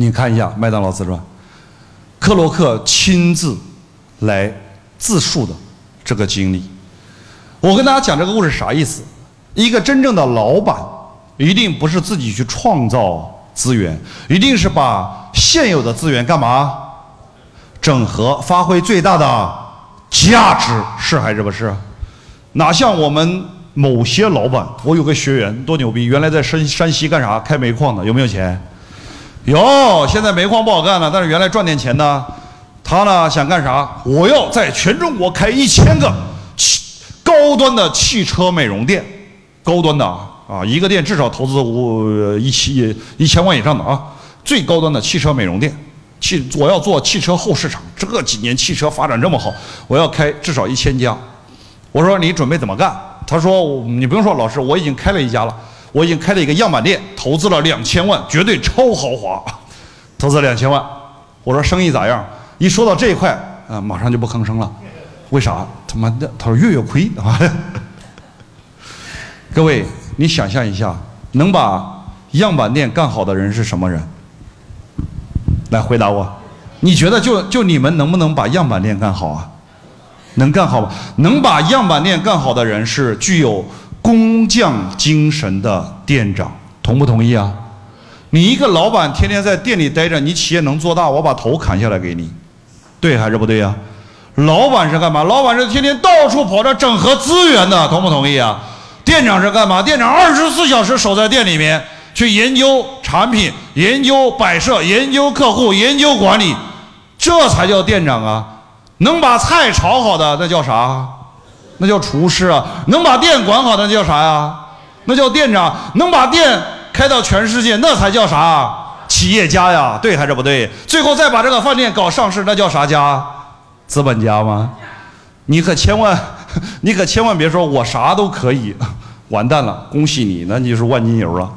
你看一下麦当劳自传，克洛克亲自来自述的这个经历。我跟大家讲这个故事啥意思？一个真正的老板，一定不是自己去创造资源，一定是把现有的资源干嘛？整合，发挥最大的价值，是还是不是？哪像我们某些老板？我有个学员多牛逼，原来在山山西干啥？开煤矿的，有没有钱？有，现在煤矿不好干了，但是原来赚点钱呢。他呢想干啥？我要在全中国开一千个汽高端的汽车美容店，高端的啊，一个店至少投资五一七一千万以上的啊，最高端的汽车美容店。汽我要做汽车后市场，这几年汽车发展这么好，我要开至少一千家。我说你准备怎么干？他说你不用说，老师我已经开了一家了，我已经开了一个样板店，投资了两千万，绝对超豪华，投资两千万。我说生意咋样？一说到这一块，啊，马上就不吭声了。为啥？他妈的，他说月月亏啊。各位，你想象一下，能把样板店干好的人是什么人？来回答我，你觉得就就你们能不能把样板店干好啊？能干好吗？能把样板店干好的人是具有工匠精神的店长，同不同意啊？你一个老板天天在店里待着，你企业能做大，我把头砍下来给你，对还是不对呀？老板是干嘛？老板是天天到处跑着整合资源的，同不同意啊？店长是干嘛？店长二十四小时守在店里面。去研究产品，研究摆设，研究客户，研究管理，这才叫店长啊！能把菜炒好的那叫啥？那叫厨师啊！能把店管好那叫啥呀？那叫店长！能把店开到全世界那才叫啥？企业家呀！对还是不对？最后再把这个饭店搞上市，那叫啥家？资本家吗？你可千万，你可千万别说我啥都可以，完蛋了！恭喜你，那你就是万金油了。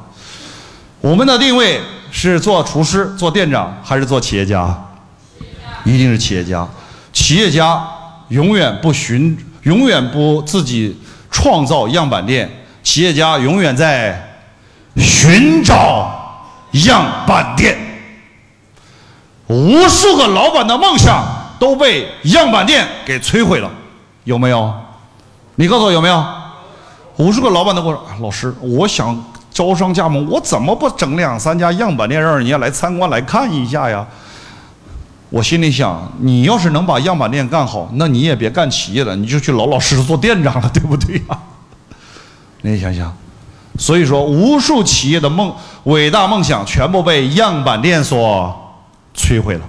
我们的定位是做厨师、做店长，还是做企业家？一定是企业家。企业家永远不寻，永远不自己创造样板店。企业家永远在寻找样板店。无数个老板的梦想都被样板店给摧毁了，有没有？你告诉我有没有？无数个老板都跟我说：“老师，我想。”招商加盟，我怎么不整两三家样板店，让人家来参观来看一下呀？我心里想，你要是能把样板店干好，那你也别干企业了，你就去老老实实做店长了，对不对呀？你想想，所以说，无数企业的梦、伟大梦想，全部被样板店所摧毁了。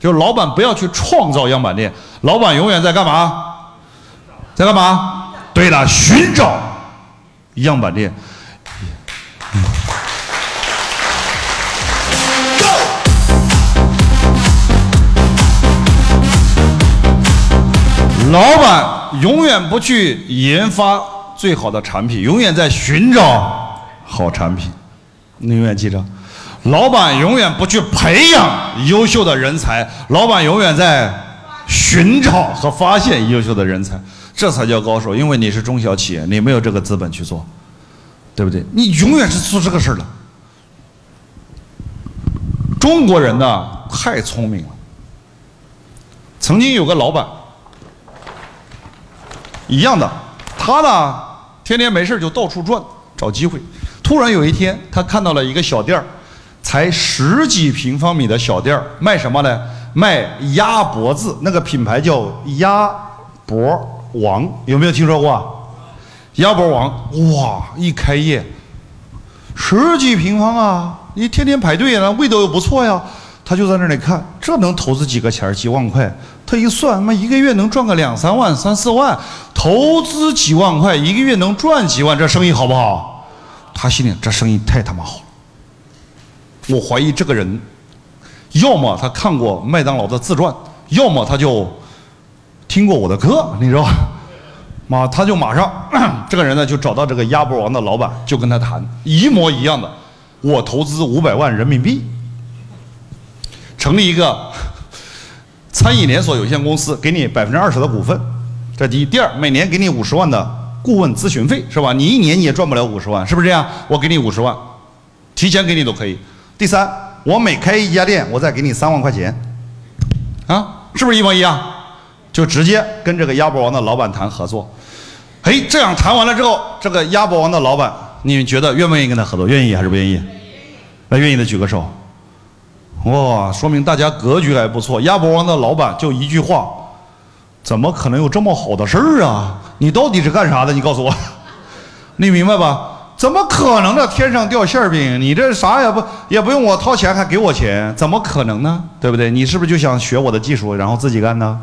就老板不要去创造样板店，老板永远在干嘛？在干嘛？对了，寻找样板店。老板永远不去研发最好的产品，永远在寻找好产品。你永远记着，老板永远不去培养优秀的人才，老板永远在寻找和发现优秀的人才，这才叫高手。因为你是中小企业，你没有这个资本去做。对不对？你永远是做这个事儿的。中国人呢，太聪明了。曾经有个老板，一样的，他呢，天天没事就到处转，找机会。突然有一天，他看到了一个小店儿，才十几平方米的小店儿，卖什么呢？卖鸭脖子，那个品牌叫鸭脖王，有没有听说过？鸭脖王，哇！一开业，十几平方啊，你天天排队啊，味道又不错呀。他就在那里看，这能投资几个钱几万块？他一算，妈一个月能赚个两三万、三四万，投资几万块，一个月能赚几万，这生意好不好？他心里这生意太他妈好了。我怀疑这个人，要么他看过麦当劳的自传，要么他就听过我的课，你知道吗？马他就马上，这个人呢就找到这个鸭脖王的老板，就跟他谈一模一样的，我投资五百万人民币，成立一个餐饮连锁有限公司，给你百分之二十的股份，这第一。第二，每年给你五十万的顾问咨询费，是吧？你一年你也赚不了五十万，是不是这样？我给你五十万，提前给你都可以。第三，我每开一家店，我再给你三万块钱，啊，是不是一模一样？就直接跟这个鸭脖王的老板谈合作。哎，这样谈完了之后，这个鸭脖王的老板，你们觉得愿不愿意跟他合作？愿意还是不愿意？那愿意的举个手。哇，说明大家格局还不错。鸭脖王的老板就一句话：怎么可能有这么好的事儿啊？你到底是干啥的？你告诉我，你明白吧？怎么可能的？天上掉馅饼？你这啥也不也不用我掏钱，还给我钱？怎么可能呢？对不对？你是不是就想学我的技术，然后自己干呢？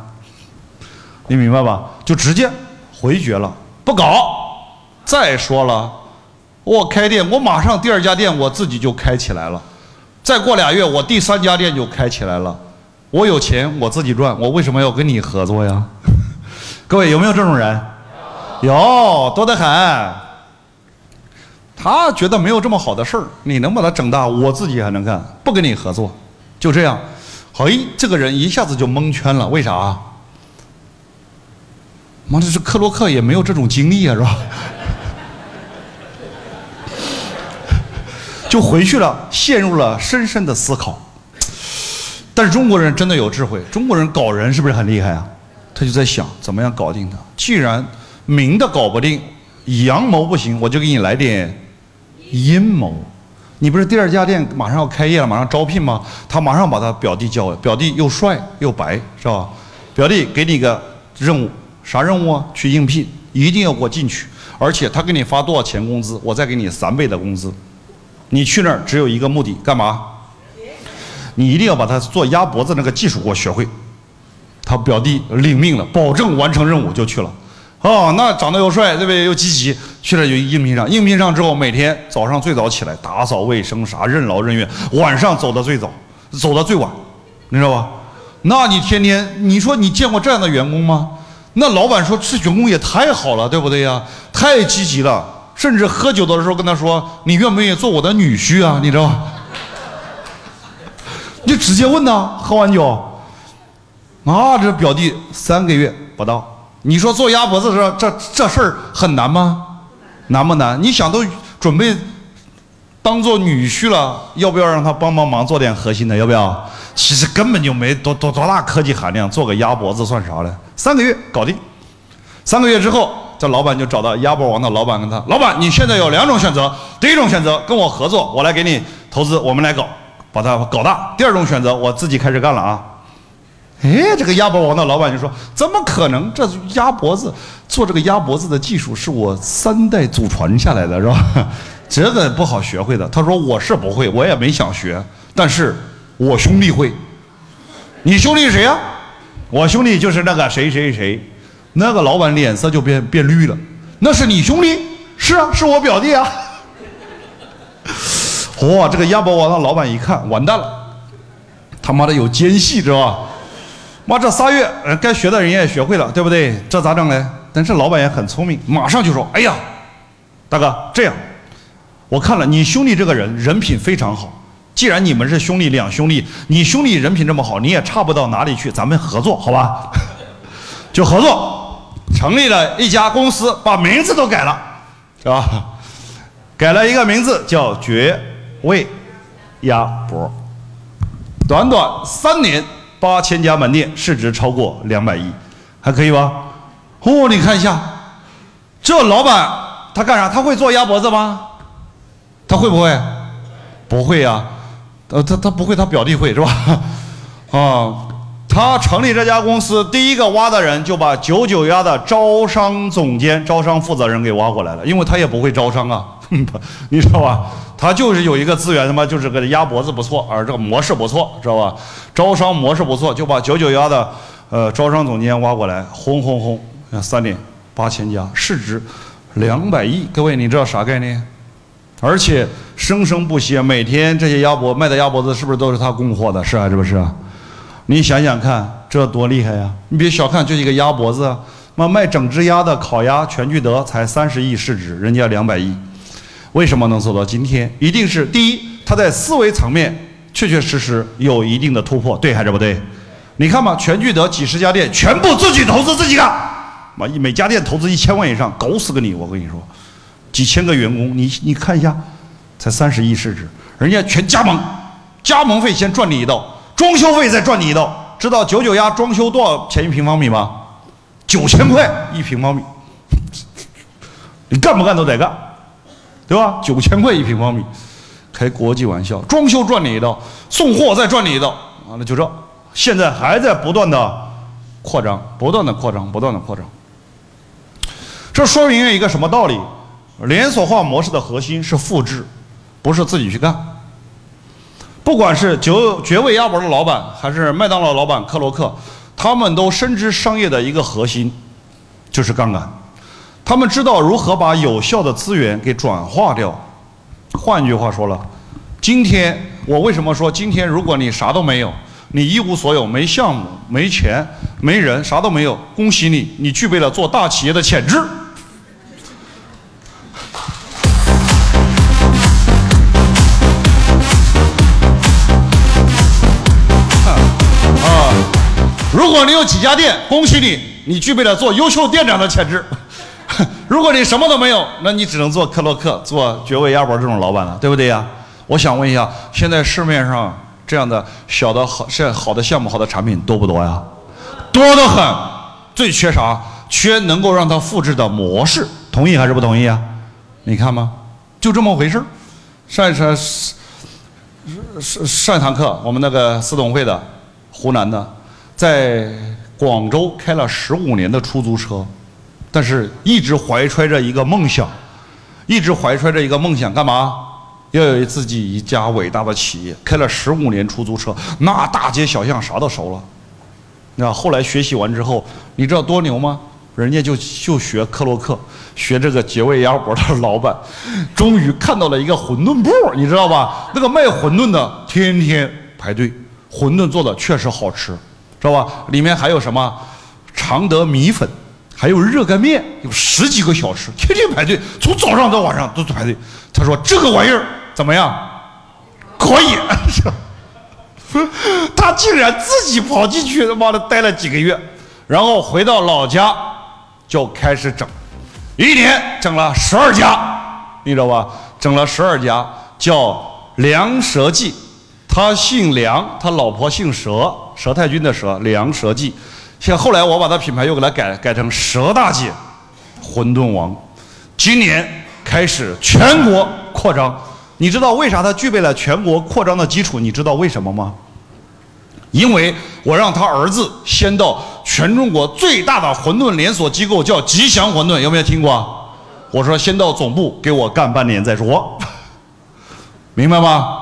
你明白吧？就直接回绝了。不搞，再说了，我开店，我马上第二家店我自己就开起来了，再过俩月我第三家店就开起来了，我有钱我自己赚，我为什么要跟你合作呀？各位有没有这种人？有，多得很。他觉得没有这么好的事儿，你能把它整大，我自己还能干，不跟你合作，就这样。嘿，这个人一下子就蒙圈了，为啥？妈的，这克洛克也没有这种经历啊，是吧？就回去了，陷入了深深的思考。但是中国人真的有智慧，中国人搞人是不是很厉害啊？他就在想怎么样搞定他。既然明的搞不定，阳谋不行，我就给你来点阴谋。你不是第二家店马上要开业了，马上招聘吗？他马上把他表弟叫来，表弟又帅又白，是吧？表弟给你个任务。啥任务啊？去应聘，一定要给我进去，而且他给你发多少钱工资，我再给你三倍的工资。你去那儿只有一个目的，干嘛？你一定要把他做鸭脖子那个技术给我学会。他表弟领命了，保证完成任务就去了。哦，那长得又帅，对不对？又积极，去了就应聘上。应聘上之后，每天早上最早起来打扫卫生啥，任劳任怨。晚上走的最早，走的最晚，你知道吧？那你天天，你说你见过这样的员工吗？那老板说：“这员工也太好了，对不对呀？太积极了，甚至喝酒的时候跟他说：‘你愿不愿意做我的女婿啊？’你知道吗？你就直接问呐。喝完酒，啊，这表弟三个月不到，你说做鸭脖子这这这事儿很难吗？难不难？你想都准备当做女婿了，要不要让他帮帮忙做点核心的？要不要？其实根本就没多多多大科技含量，做个鸭脖子算啥嘞？”三个月搞定，三个月之后，这老板就找到鸭脖王的老板，跟他老板，你现在有两种选择，第一种选择跟我合作，我来给你投资，我们来搞，把它搞大；第二种选择，我自己开始干了啊。哎，这个鸭脖王的老板就说：怎么可能？这鸭脖子做这个鸭脖子的技术是我三代祖传下来的，是吧？这个不好学会的。他说我是不会，我也没想学，但是我兄弟会。你兄弟是谁呀？我兄弟就是那个谁谁谁，那个老板脸色就变变绿了。那是你兄弟？是啊，是我表弟啊。哇，这个鸭脖王的老板一看，完蛋了，他妈的有奸细，知道吧？妈，这仨月，该学的人也学会了，对不对？这咋整嘞？但是老板也很聪明，马上就说：“哎呀，大哥，这样，我看了你兄弟这个人，人品非常好。”既然你们是兄弟，两兄弟，你兄弟人品这么好，你也差不到哪里去，咱们合作好吧？就合作，成立了一家公司，把名字都改了，是吧？改了一个名字叫绝味鸭脖，短短三年，八千家门店，市值超过两百亿，还可以吧？哦，你看一下，这老板他干啥？他会做鸭脖子吗？他会不会？不会呀。呃，他他不会，他表弟会是吧？啊，他成立这家公司，第一个挖的人就把九九鸭的招商总监、招商负责人给挖过来了，因为他也不会招商啊，你知道吧？他就是有一个资源，他妈就是个鸭脖子不错，而这个模式不错，知道吧？招商模式不错，就把九九鸭的呃招商总监挖过来，轰轰轰，三点八千家，市值两百亿，各位你知道啥概念？而且生生不息，每天这些鸭脖卖的鸭脖子是不是都是他供货的？是啊，是不是啊？你想想看，这多厉害呀！你别小看就一个鸭脖子，妈卖整只鸭的烤鸭全聚德才三十亿市值，人家两百亿，为什么能走到今天？一定是第一，他在思维层面确确实实有一定的突破，对还是不对？你看嘛，全聚德几十家店全部自己投资自己干，妈一每家店投资一千万以上，搞死个你！我跟你说。几千个员工，你你看一下，才三十亿市值，人家全加盟，加盟费先赚你一道，装修费再赚你一刀。知道九九鸭装修多少钱一平方米吗？九千块一平方米。你干不干都得干，对吧？九千块一平方米，开国际玩笑，装修赚你一刀，送货再赚你一刀，完了就这，现在还在不断的扩张，不断的扩张，不断的扩张。这说明了一个什么道理？连锁化模式的核心是复制，不是自己去干。不管是绝绝味鸭脖的老板，还是麦当劳老板克洛克，他们都深知商业的一个核心，就是杠杆。他们知道如何把有效的资源给转化掉。换句话说了，今天我为什么说今天如果你啥都没有，你一无所有，没项目、没钱、没人，啥都没有，恭喜你，你具备了做大企业的潜质。果你有几家店，恭喜你，你具备了做优秀店长的潜质。如果你什么都没有，那你只能做克洛克、做绝味鸭脖这种老板了，对不对呀？我想问一下，现在市面上这样的小的好、现好的项目、好的产品多不多呀？多得很。最缺啥？缺能够让它复制的模式。同意还是不同意啊？你看吗？就这么回事儿上一上上上一堂课，我们那个司董会的湖南的，在广州开了十五年的出租车。但是一直怀揣着一个梦想，一直怀揣着一个梦想，干嘛？要有自己一家伟大的企业。开了十五年出租车，那大街小巷啥都熟了。那后来学习完之后，你知道多牛吗？人家就就学克洛克，学这个绝味鸭脖的老板，终于看到了一个馄饨铺，你知道吧？那个卖馄饨的天天排队，馄饨做的确实好吃，知道吧？里面还有什么常德米粉。还有热干面，有十几个小时，天天排队，从早上到晚上都在排队。他说：“这个玩意儿怎么样？可以。”他竟然自己跑进去，他妈的待了几个月，然后回到老家就开始整，一年整了十二家，你知道吧？整了十二家，叫梁蛇记。他姓梁，他老婆姓蛇，佘太君的佘，梁蛇记。像后来我把它品牌又给它改改成佘大姐，馄饨王，今年开始全国扩张。你知道为啥它具备了全国扩张的基础？你知道为什么吗？因为我让他儿子先到全中国最大的馄饨连锁机构叫吉祥馄饨，有没有听过？我说先到总部给我干半年再说，明白吗？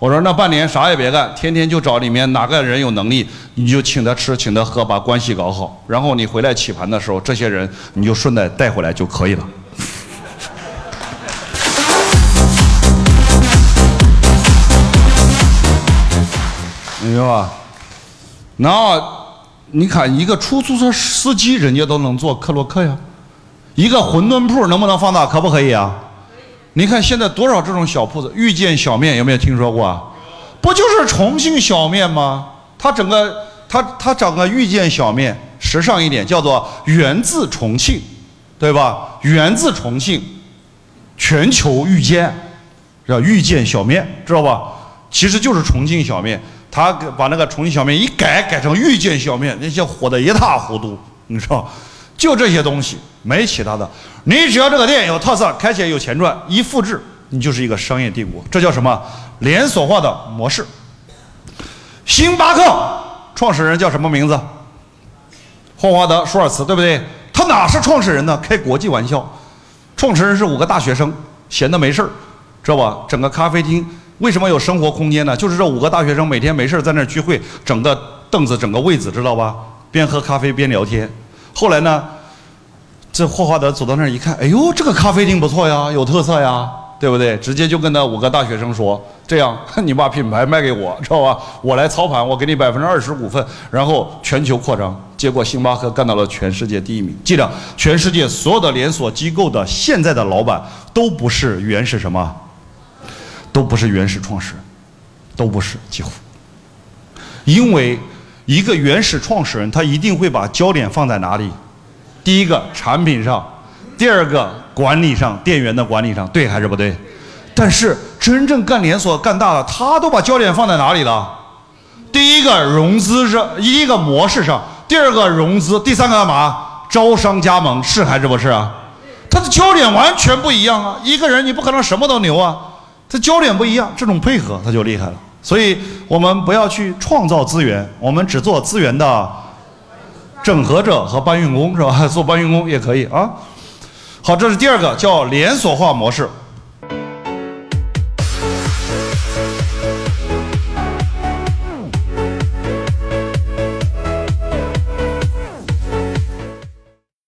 我说那半年啥也别干，天天就找里面哪个人有能力，你就请他吃，请他喝，把关系搞好。然后你回来起盘的时候，这些人你就顺带带回来就可以了。明白吧？那你看一个出租车司机，人家都能做克洛克呀，一个馄饨铺能不能放大？可不可以啊？你看现在多少这种小铺子，遇见小面有没有听说过啊？不就是重庆小面吗？它整个它它整个遇见小面，时尚一点叫做源自重庆，对吧？源自重庆，全球遇见，叫遇见小面，知道吧？其实就是重庆小面，他把那个重庆小面一改，改成遇见小面，那些火得一塌糊涂，你知道？就这些东西，没其他的。你只要这个店有特色，开起来有钱赚，一复制，你就是一个商业帝国。这叫什么？连锁化的模式。星巴克创始人叫什么名字？霍华德·舒尔茨，对不对？他哪是创始人呢？开国际玩笑。创始人是五个大学生，闲的没事儿，知道吧？整个咖啡厅为什么有生活空间呢？就是这五个大学生每天没事儿在那儿聚会，整个凳子，整个位子，知道吧？边喝咖啡边聊天。后来呢，这霍华德走到那儿一看，哎呦，这个咖啡厅不错呀，有特色呀，对不对？直接就跟那五个大学生说：“这样，你把品牌卖给我，知道吧？我来操盘，我给你百分之二十股份，然后全球扩张。”结果星巴克干到了全世界第一名。记着，全世界所有的连锁机构的现在的老板都不是原始什么，都不是原始创始人，都不是几乎，因为。一个原始创始人，他一定会把焦点放在哪里？第一个产品上，第二个管理上，店员的管理上，对还是不对？但是真正干连锁干大了，他都把焦点放在哪里了？第一个融资上，一个模式上；第二个融资，第三个干嘛？招商加盟，是还是不是啊？他的焦点完全不一样啊！一个人你不可能什么都牛啊，他焦点不一样，这种配合他就厉害了。所以我们不要去创造资源，我们只做资源的整合者和搬运工，是吧？做搬运工也可以啊。好，这是第二个叫连锁化模式。